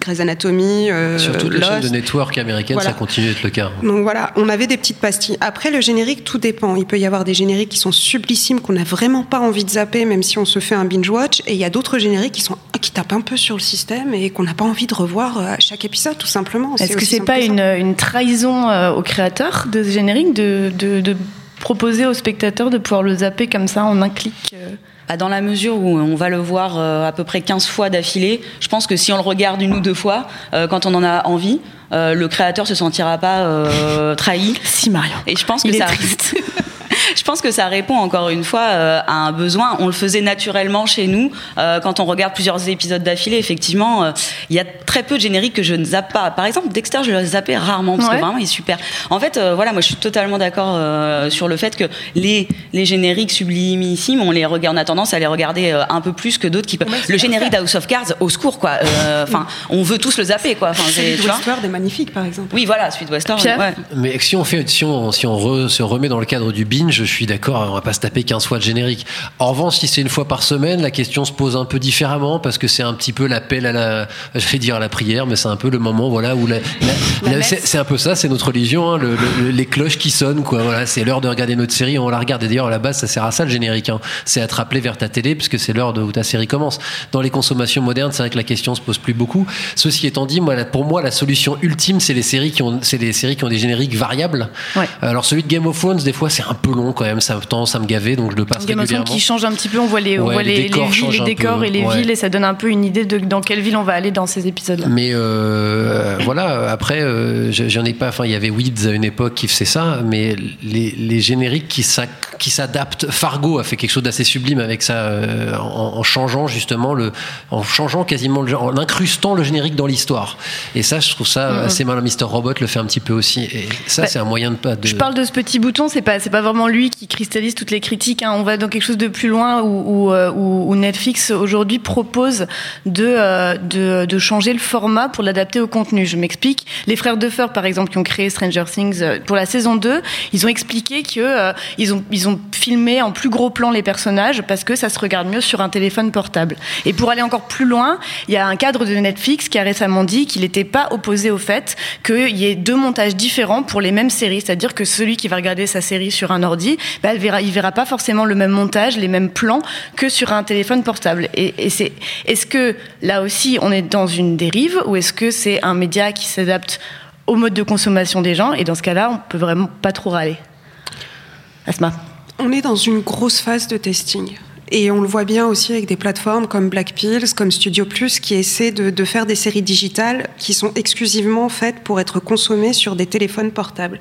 Grey's Anatomy, euh, Sur toutes les chaînes de network américaines, Voilà. ça continue d'être le cas. Donc voilà, on avait des petites pastilles. Après, le générique, tout dépend. Il peut y avoir des génériques qui sont sublissimes, qu'on n'a vraiment pas envie de zapper, même si on se fait un binge-watch. Et il y a d'autres génériques qui, sont, qui tapent un peu sur le système et qu'on n'a pas envie de revoir euh, à chaque épisode, tout simplement. Est-ce que aussi c'est pas que une, une trahison euh, au créateur de ce générique de, de- de proposer aux spectateurs de pouvoir le zapper comme ça en un clic euh Bah, dans la mesure où on va le voir euh, à peu près 15 fois d'affilée, je pense que si on le regarde une ou deux fois, euh, quand on en a envie, euh, le créateur se sentira pas trahi. [LAUGHS] Si, Marion. Et je pense que Il est ça. triste. [LAUGHS] je pense que ça répond encore une fois euh, à un besoin. On le faisait naturellement chez nous euh, quand on regarde plusieurs épisodes d'affilée. Effectivement, euh, il y a très peu de génériques que je ne zappe pas. Par exemple, Dexter, je le zappais rarement parce Ouais. que vraiment il est super. En fait, euh, voilà, moi je suis totalement d'accord euh, sur le fait que les les génériques sublimissimes, on les regarde, on a tendance à les regarder euh, un peu plus que d'autres qui peuvent. Le générique d'House of Cards, au secours quoi. Euh, Enfin, on veut tous le zapper quoi. Celui de Westworld est magnifique, par exemple. Oui, voilà. Pierre ouais. Mais si on fait, si on, si on re- se remet dans le cadre du binge, je suis d'accord, on va pas se taper 15 fois de générique. En revanche, si c'est une fois par semaine, la question se pose un peu différemment parce que c'est un petit peu l'appel à la, [LAUGHS] je vais dire à la prière, mais c'est un peu le moment, voilà, où la, la- la- c'est un peu ça, c'est notre religion, hein, le- le- les cloches qui sonnent, quoi. Voilà, c'est l'heure de regarder notre série, on la regarde. Et d'ailleurs, à la base, ça sert à ça le générique, hein. c'est à te rappeler vers ta télé puisque c'est l'heure où ta série commence. Dans les consommations modernes, c'est vrai que la question se pose plus beaucoup. Ceci étant dit, moi, pour moi, la solution ultime, c'est les séries qui ont, c'est les séries qui ont des génériques variables. Ouais. Alors celui de Game of Thrones, des fois, c'est un peu long quand même, ça a tendance à me gaver, donc je le passe Game régulièrement. qui change un petit peu, on voit les, on Ouais, voit les les, décors les villes, changent les un décors peu, et les ouais. villes et ça donne un peu une idée de dans quelle ville on va aller dans ces épisodes-là. Mais euh, voilà, après, euh, je- j'en ai pas. Enfin, il y avait Weeds à une époque qui faisait ça, mais les, les génériques qui s'a- qui s'adaptent. Fargo a fait quelque chose d'assez sublime avec ça, euh, en, en changeant justement le, en changeant quasiment le, en incrustant le générique dans l'histoire. Et ça, je trouve ça assez malin. Mister Robot le fait un petit peu aussi. Et ça, Bah, c'est un moyen de pas. De... Je parle de ce petit bouton, c'est pas c'est pas vraiment lui qui cristallise toutes les critiques. hein. On va dans quelque chose de plus loin où, euh, Netflix aujourd'hui propose de, euh, de changer le format pour l'adapter au contenu. Je m'explique. Les frères Duffer, par exemple, qui ont créé Stranger Things euh, pour la saison 2, ils ont expliqué que ont ils ont filmé en plus gros plan les personnages parce que ça se regarde mieux sur un téléphone portable. Et pour aller encore plus loin, il y a un cadre de Netflix qui a récemment dit qu'il n'était pas opposé au fait qu'il y ait deux montages différents pour les mêmes séries. C'est-à-dire que celui qui va regarder sa série sur un ordi, bah, il verra, il verra pas forcément le même montage, les mêmes plans que sur un téléphone portable. Et c'est, est-ce que là aussi on est dans une dérive ou est-ce que c'est un média qui s'adapte au mode de consommation des gens? Et dans ce cas-là, on peut vraiment pas trop râler. Asma. On est dans une grosse phase de testing. Et on le voit bien aussi avec des plateformes comme Black Pills, comme Studio Plus, qui essaient de, de faire des séries digitales qui sont exclusivement faites pour être consommées sur des téléphones portables.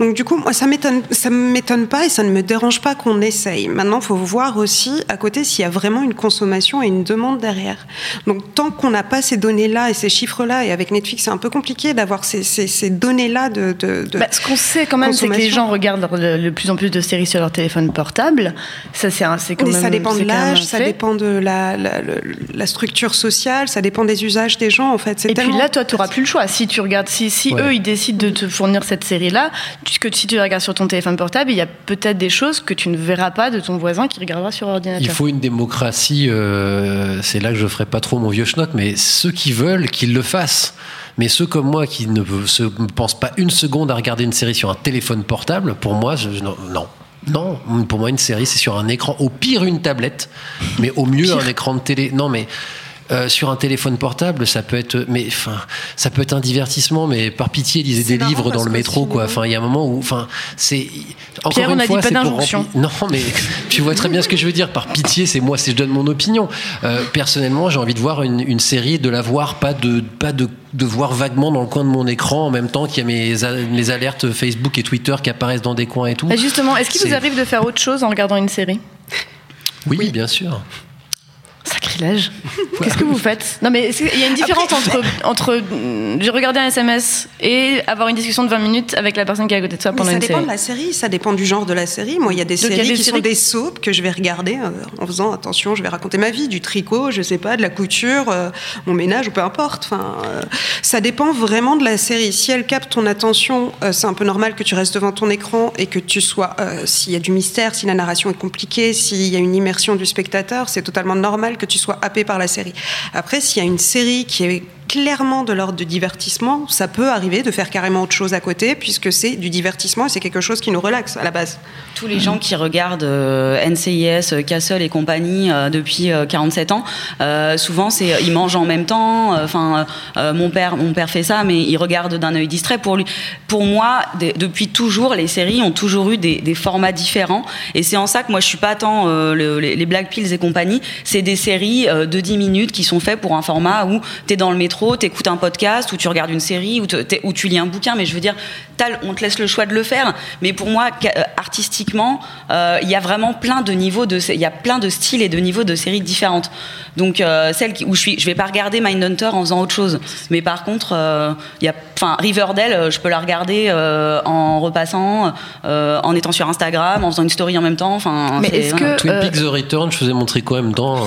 Donc du coup, moi, ça m'étonne, ça m'étonne pas et ça ne me dérange pas qu'on essaye. Maintenant, il faut voir aussi à côté s'il y a vraiment une consommation et une demande derrière. Donc tant qu'on n'a pas ces données-là et ces chiffres-là, et avec Netflix, c'est un peu compliqué d'avoir ces, ces- ces données-là de, de, de- Bah, ce qu'on sait quand même, c'est que les gens regardent de, plus en plus de séries sur leur téléphone portable. Ça, c'est c'est quand Mais même. ça dépend de quand même l'âge, ça dépend de la, la, la- la structure sociale, ça dépend des usages des gens en fait. Et puis là, toi, tu n'auras plus le choix. Si tu regardes, si, si Ouais. eux, ils décident de te fournir cette série-là, puisque si tu la regardes sur ton téléphone portable, il y a peut-être des choses que tu ne verras pas de ton voisin qui regardera sur ordinateur. Il faut une démocratie, euh, c'est là que je ferai pas trop mon vieux schnock, mais ceux qui veulent, qu'ils le fassent. Mais ceux comme moi qui ne se pensent pas une seconde à regarder une série sur un téléphone portable, pour moi, je, non. non. Non, pour moi, une série, c'est sur un écran, au pire une tablette, mais au mieux un écran de télé. Non, mais euh, sur un téléphone portable, ça peut être, mais enfin, ça peut être un divertissement, mais par pitié, lisez des livres dans le métro, quoi. Enfin, il y a un moment où, enfin, c'est encore Pierre, on une dit fois, pas c'est pour d'injonction. remplir- Non, mais [LAUGHS] tu vois très bien ce que je veux dire. Par pitié, c'est moi, si je donne mon opinion. Euh, personnellement, j'ai envie de voir une, une série, de la voir, pas de, pas de, de voir vaguement dans le coin de mon écran en même temps qu'il y a mes, alertes Facebook et Twitter qui apparaissent dans des coins et tout. Bah, justement, est-ce qu'il vous arrive de faire autre chose en regardant une série? Oui, bien sûr. Sacrilège. [LAUGHS] Qu'est-ce que vous faites? Non, mais qu'il y a une différence entre, [LAUGHS] entre mm, j'ai regardé un SMS et avoir une discussion de 20 minutes avec la personne qui est à côté de toi pendant ça une dépend série de la série, ça dépend du genre de la série. Moi, il y a des Donc, il y a séries des qui séries- sont des soaps que je vais regarder euh, en faisant attention, je vais raconter ma vie, du tricot, je sais pas, de la couture, euh, mon ménage ou peu importe. Enfin, euh, ça dépend vraiment de la série. Si elle capte ton attention, euh, c'est un peu normal que tu restes devant ton écran et que tu sois, euh, s'il y a du mystère, si la narration est compliquée, s'il y a une immersion du spectateur, c'est totalement normal que tu sois happé par la série. Après, s'il y a une série qui est clairement de l'ordre de divertissement, ça peut arriver de faire carrément autre chose à côté, puisque c'est du divertissement et c'est quelque chose qui nous relaxe à la base. Tous les gens qui regardent euh, NCIS, euh, Castle et compagnie euh, depuis euh, 47 ans, souvent c'est ils mangent en même temps. Enfin, mon père, mon père fait ça, mais il regarde d'un œil distrait. Pour lui, pour moi, depuis toujours, les séries ont toujours eu des, formats différents, et c'est en ça que moi je suis pas tant le- les, les Black Pills et compagnie. C'est des séries de 10 minutes qui sont faites pour un format où tu es dans le métro, tu écoutes un podcast, ou tu regardes une série, ou, ou tu lis un bouquin. Mais je veux dire, on te laisse le choix de le faire. Mais pour moi, euh, artistiquement, euh, il y a vraiment plein de niveaux de, il y a plein de styles et de niveaux de séries différentes. Donc euh, celle où je suis, je vais pas regarder Mindhunter en faisant autre chose. Mais par contre, euh, il y a, enfin Riverdale, je peux la regarder euh, en repassant, euh, en étant sur Instagram, en faisant une story en même temps. Enfin, Mais est-ce que- Twin Peaks The Return, je faisais mon tricot en même temps. [LAUGHS]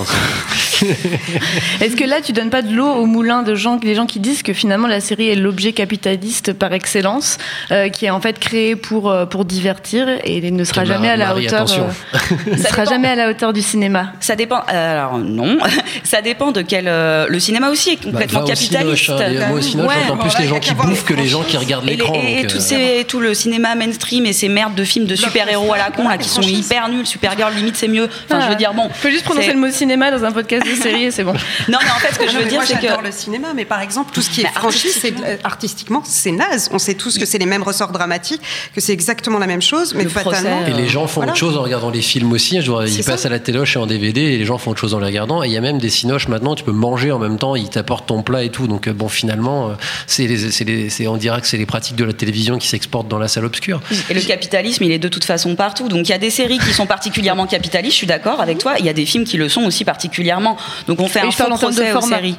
Est-ce que là, tu donnes pas de l'eau au moulin de gens, des gens qui disent que finalement la série est l'objet capitaliste par excellence, euh, qui est en fait créé pour euh, pour divertir et ne sera jamais à la Marie, hauteur, euh, [LAUGHS] ne Ça sera dépend. jamais à la hauteur du cinéma. Ça dépend. euh, Alors non, [LAUGHS] ça dépend de quel. euh, le cinéma aussi est Bah, complètement au capitaliste. Cinoche, hein. Et moi au Ouais. j'entends plus Voilà, les gens qui bouffent que les gens qui regardent Et, l'écran. et donc, tout, euh, ces- tout le cinéma mainstream et ces merdes de films de super-héros à la con là [LAUGHS] qui sont hyper nuls, Supergirl limite c'est mieux. Enfin, je veux dire bon. Faut juste prononcer le mot cinéma dans un podcast de série et c'est bon. Non mais en fait ce que je veux dire c'est que j'adore le cinéma, mais par exemple, tout ce qui est artistiquement. euh, artistiquement, c'est naze. On sait tous que c'est les mêmes ressorts dramatiques, que c'est exactement la même chose, mais Le fatalement. procès, Et les gens font Voilà. autre chose en regardant les films aussi. Je vois, ils passent ça. à la téloche et en DVD et les gens font autre chose en les regardant. Et il y a même des cinoches maintenant, tu peux manger en même temps, ils t'apportent ton plat et tout. Donc euh, bon, finalement, euh, c'est on dirait que c'est les pratiques de la télévision qui s'exportent dans la salle obscure. et le capitalisme il est de toute façon partout. Donc il y a des séries qui sont particulièrement capitalistes, je suis d'accord avec toi. Il y a des films qui le sont aussi particulièrement. Donc on fait Oui, un faux procès aux séries.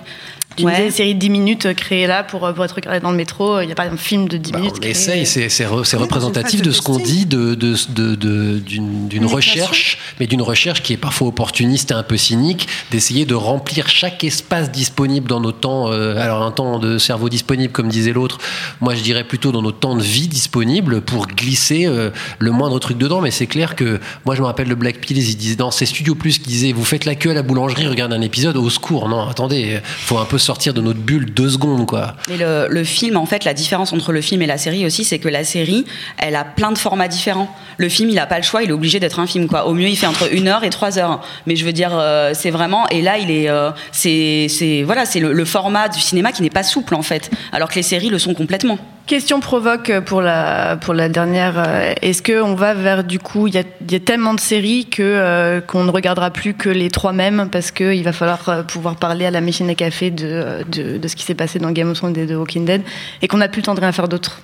Tu Ouais. disais une série de 10 minutes euh, créée là pour, euh, pour être regardée dans le métro. Il n'y a pas un film de 10 Bah, minutes. on essaye, c'est c'est re- c'est Oui, dans représentatif de ce qu'on dit de, de, de- de- d'une recherche, mais d'une recherche qui est parfois opportuniste et un peu cynique, d'essayer de remplir chaque espace disponible dans nos temps, euh, alors un temps de cerveau disponible comme disait l'autre, moi je dirais plutôt dans nos temps de vie disponibles pour glisser euh, le moindre truc dedans, mais c'est clair que moi je me rappelle le Black Pills, ils disaient dans ces Studio Plus qui disaient vous faites la queue à la boulangerie, regardez un épisode, au secours, non attendez, faut un peu sortir de notre bulle deux secondes quoi. Le, film, en fait, la différence entre le film et la série aussi, c'est que la série, elle a plein de formats différents. Le film, il a pas le choix, il est obligé d'être un film, quoi. Au mieux, il fait entre une heure et trois heures. Mais je veux dire, euh, c'est vraiment. Et là, il est, euh, c'est, voilà, c'est le format du cinéma qui n'est pas souple, en fait, alors que les séries le sont complètement. Question provoque pour la, pour la dernière. euh, Est-ce qu'on va vers, du coup, il y a, tellement de séries que, euh, qu'on ne regardera plus que les trois mêmes parce qu'il va falloir euh, pouvoir parler à la machine à café de, de, ce qui s'est passé dans Game of Thrones et de Walking Dead et qu'on n'a plus le temps de rien faire d'autre?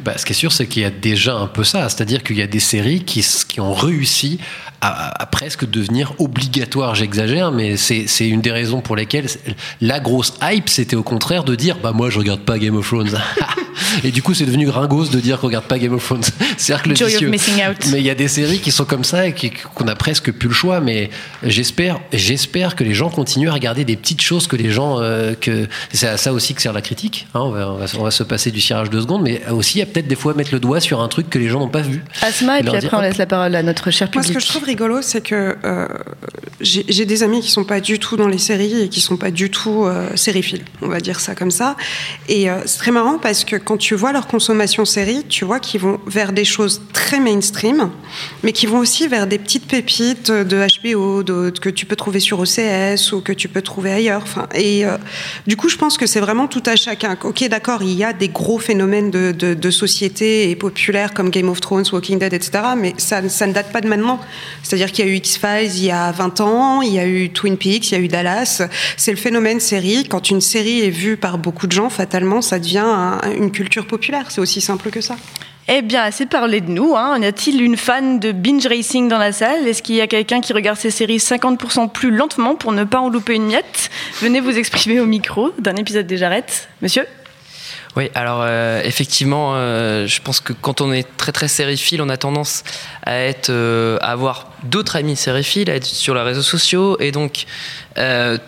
Bah, ce qui est sûr, c'est qu'il y a déjà un peu ça. C'est-à-dire qu'il y a des séries qui, qui ont réussi à, à presque devenir obligatoires. J'exagère, mais c'est une des raisons pour lesquelles la grosse hype, c'était au contraire de dire Bah, moi, je regarde pas Game of Thrones. [LAUGHS] Et du coup, c'est devenu gringos de dire qu'on regarde pas Game of Thrones. [LAUGHS] Of vicieux- missing out. Mais il y a des séries qui sont comme ça et qu'on a presque plus le choix. Mais j'espère, j'espère que les gens continuent à regarder des petites choses que les gens, euh, que c'est à ça aussi que sert la critique. hein. on, va, on va- on va se passer du cirage de secondes, mais aussi à peut-être des fois mettre le doigt sur un truc que les gens n'ont pas vu. Asma, et puis dire, après on laisse la parole à notre cher Moi, public. ce que je trouve rigolo, c'est que euh, j'ai des amis qui sont pas du tout dans les séries et qui sont pas du tout euh, on va dire ça comme ça. Et euh, c'est très marrant parce que quand tu vois leur consommation série, tu vois qu'ils vont vers des choses très mainstream, mais qui vont aussi vers des petites pépites de HBO de- que tu peux trouver sur OCS ou que tu peux trouver ailleurs. Enfin, et euh, du coup, je pense que c'est vraiment tout à chacun. Ok, d'accord, il y a des gros phénomènes de, de, de société et populaires comme Game of Thrones, Walking Dead, etc. Mais ça, ça ne date pas de maintenant. C'est-à-dire qu'il y a eu X-Files il y a 20 ans, il y a eu Twin Peaks, il y a eu Dallas. C'est le phénomène série. Quand une série est vue par beaucoup de gens, fatalement, ça devient un- une culture populaire. C'est aussi simple que ça. Eh bien, assez parlé de nous. Hein. Y a-t-il une fan de binge racing dans la salle? Est-ce qu'il y a quelqu'un qui regarde ses séries 50% plus lentement pour ne pas en louper une miette? Venez vous exprimer au micro d'un épisode des Jarrettes. Monsieur Oui, alors euh, effectivement, euh, je pense que quand on est très très sériephile, on a tendance à être, euh, à avoir d'autres amis sériephiles, à être sur les réseaux sociaux, et donc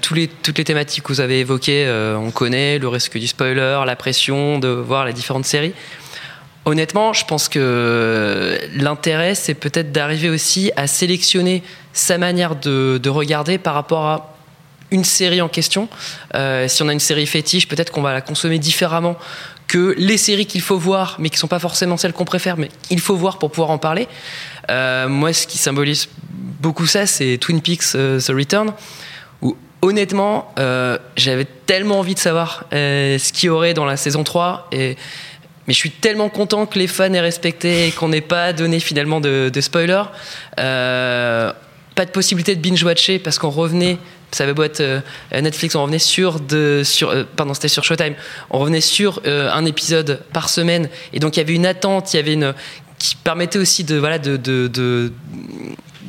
tous les, toutes les thématiques que vous avez évoquées, on connaît le risque du spoiler, la pression de voir les différentes séries. Honnêtement, je pense que l'intérêt, c'est peut-être d'arriver aussi à sélectionner sa manière de regarder par rapport à une série en question. Euh, si on a une série fétiche, peut-être qu'on va la consommer différemment que les séries qu'il faut voir, mais qui sont pas forcément celles qu'on préfère, mais il faut voir pour pouvoir en parler. Euh, moi, ce qui symbolise beaucoup ça, c'est Twin Peaks euh, The Return, où honnêtement, j'avais tellement envie de savoir ce qu'il y aurait dans la saison 3 et mais je suis tellement content que les fans aient respecté et qu'on n'ait pas donné finalement de, de spoiler. Euh, pas de possibilité de binge-watcher parce qu'on revenait, ça avait beau être euh, Netflix, on revenait sur, de, sur euh, pardon, c'était sur Showtime, on revenait sur euh, un épisode par semaine et donc il y avait une attente, il y avait une qui permettait aussi de voilà de, de, de,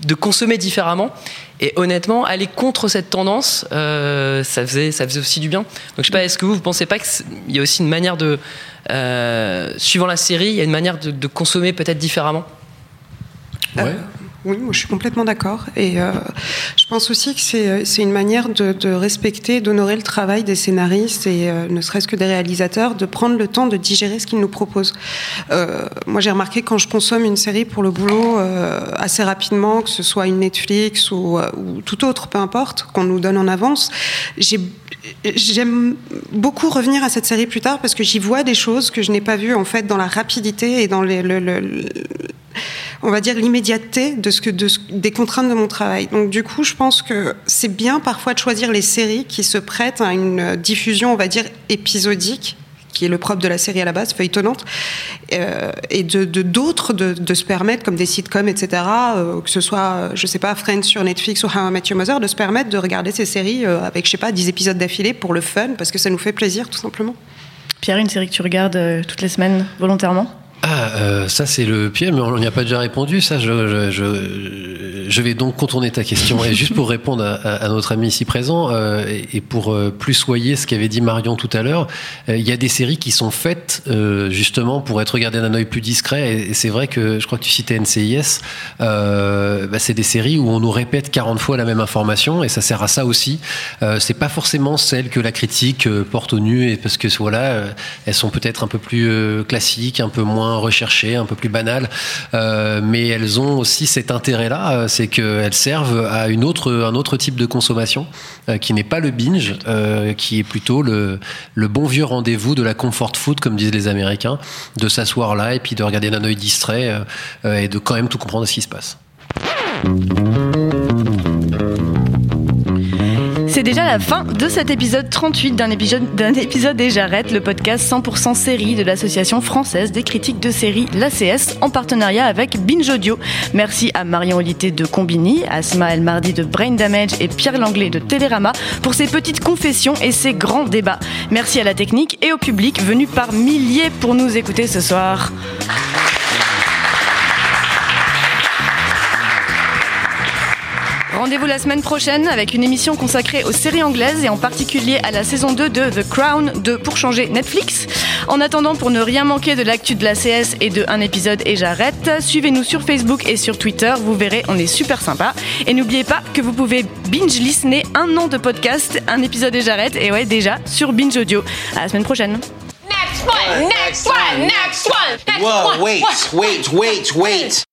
de consommer différemment. Et honnêtement, aller contre cette tendance, euh, ça, faisait, ça faisait aussi du bien. Donc je sais pas, est-ce que vous, vous pensez pas qu'il y a aussi une manière de, euh, suivant la série, il y a une manière de, de consommer peut-être différemment? Euh, oui, je suis complètement d'accord. Et euh, je pense aussi que c'est c'est une manière de, respecter, d'honorer le travail des scénaristes et euh, ne serait-ce que des réalisateurs, de prendre le temps de digérer ce qu'ils nous proposent. Euh, moi, j'ai remarqué quand je consomme une série pour le boulot euh, assez rapidement, que ce soit une Netflix ou, euh, ou tout autre, peu importe, qu'on nous donne en avance, j'ai J'aime beaucoup revenir à cette série plus tard parce que j'y vois des choses que je n'ai pas vues en fait dans la rapidité et dans les, le, le- le- on va dire l'immédiateté de ce que des contraintes de mon travail. Donc du coup, je pense que c'est bien parfois de choisir les séries qui se prêtent à une diffusion, on va dire épisodique qui est le propre de la série à la base, feuilletonnante, euh, et de d'autres de, se permettre, comme des sitcoms, etc., euh, que ce soit, je sais pas, Friends sur Netflix ou How I Met Mother, de se permettre de regarder ces séries euh, avec, je sais pas, 10 épisodes d'affilée pour le fun, parce que ça nous fait plaisir, tout simplement. Pierre, une série que tu regardes toutes les semaines volontairement? Ah, euh, ça c'est le pied, mais on n'y a pas déjà répondu. Ça, je, vais donc contourner ta question. Et juste pour répondre à, notre ami ici présent, euh, et, pour euh, plus soyer ce qu'avait dit Marion tout à l'heure, il y a des séries qui sont faites justement pour être regardées d'un œil plus discret. Et, c'est vrai que je crois que tu citais NCIS, bah, c'est des séries où on nous répète 40 fois la même information, et ça sert à ça aussi. C'est pas forcément celle que la critique porte au nu, et parce que voilà, elles sont peut-être un peu plus classiques, un peu moins recherchées, un peu plus banales, euh, mais elles ont aussi cet intérêt-là, euh, c'est qu'elles servent à une autre, un autre type de consommation euh, qui n'est pas le binge, qui est plutôt le, le bon vieux rendez-vous de la comfort food, comme disent les Américains, de s'asseoir là et puis de regarder d'un œil distrait et de quand même tout comprendre ce qui se passe. C'est déjà la fin de cet épisode 38 d'un épisode, d'un épisode des Jarrettes, le podcast 100% série de l'Association française des critiques de séries, l'ACS, en partenariat avec Binge Audio. Merci à Marion Olité de Combini, Asma El Mardi de Brain Damage et Pierre Langlais de Télérama pour ces petites confessions et ces grands débats. Merci à la technique et au public venu par milliers pour nous écouter ce soir. Rendez-vous la semaine prochaine avec une émission consacrée aux séries anglaises et en particulier à la saison 2 de The Crown de Pour changer Netflix. En attendant, pour ne rien manquer de l'actu de la CS et de un épisode et j'arrête, suivez-nous sur Facebook et sur Twitter, vous verrez, on est super sympa. Et n'oubliez pas que vous pouvez binge listener un an de podcast, un épisode et j'arrête, et ouais déjà sur Binge Audio. À la semaine prochaine. Next one, next one, next one, next Whoa, one. wait, wait, wait, wait.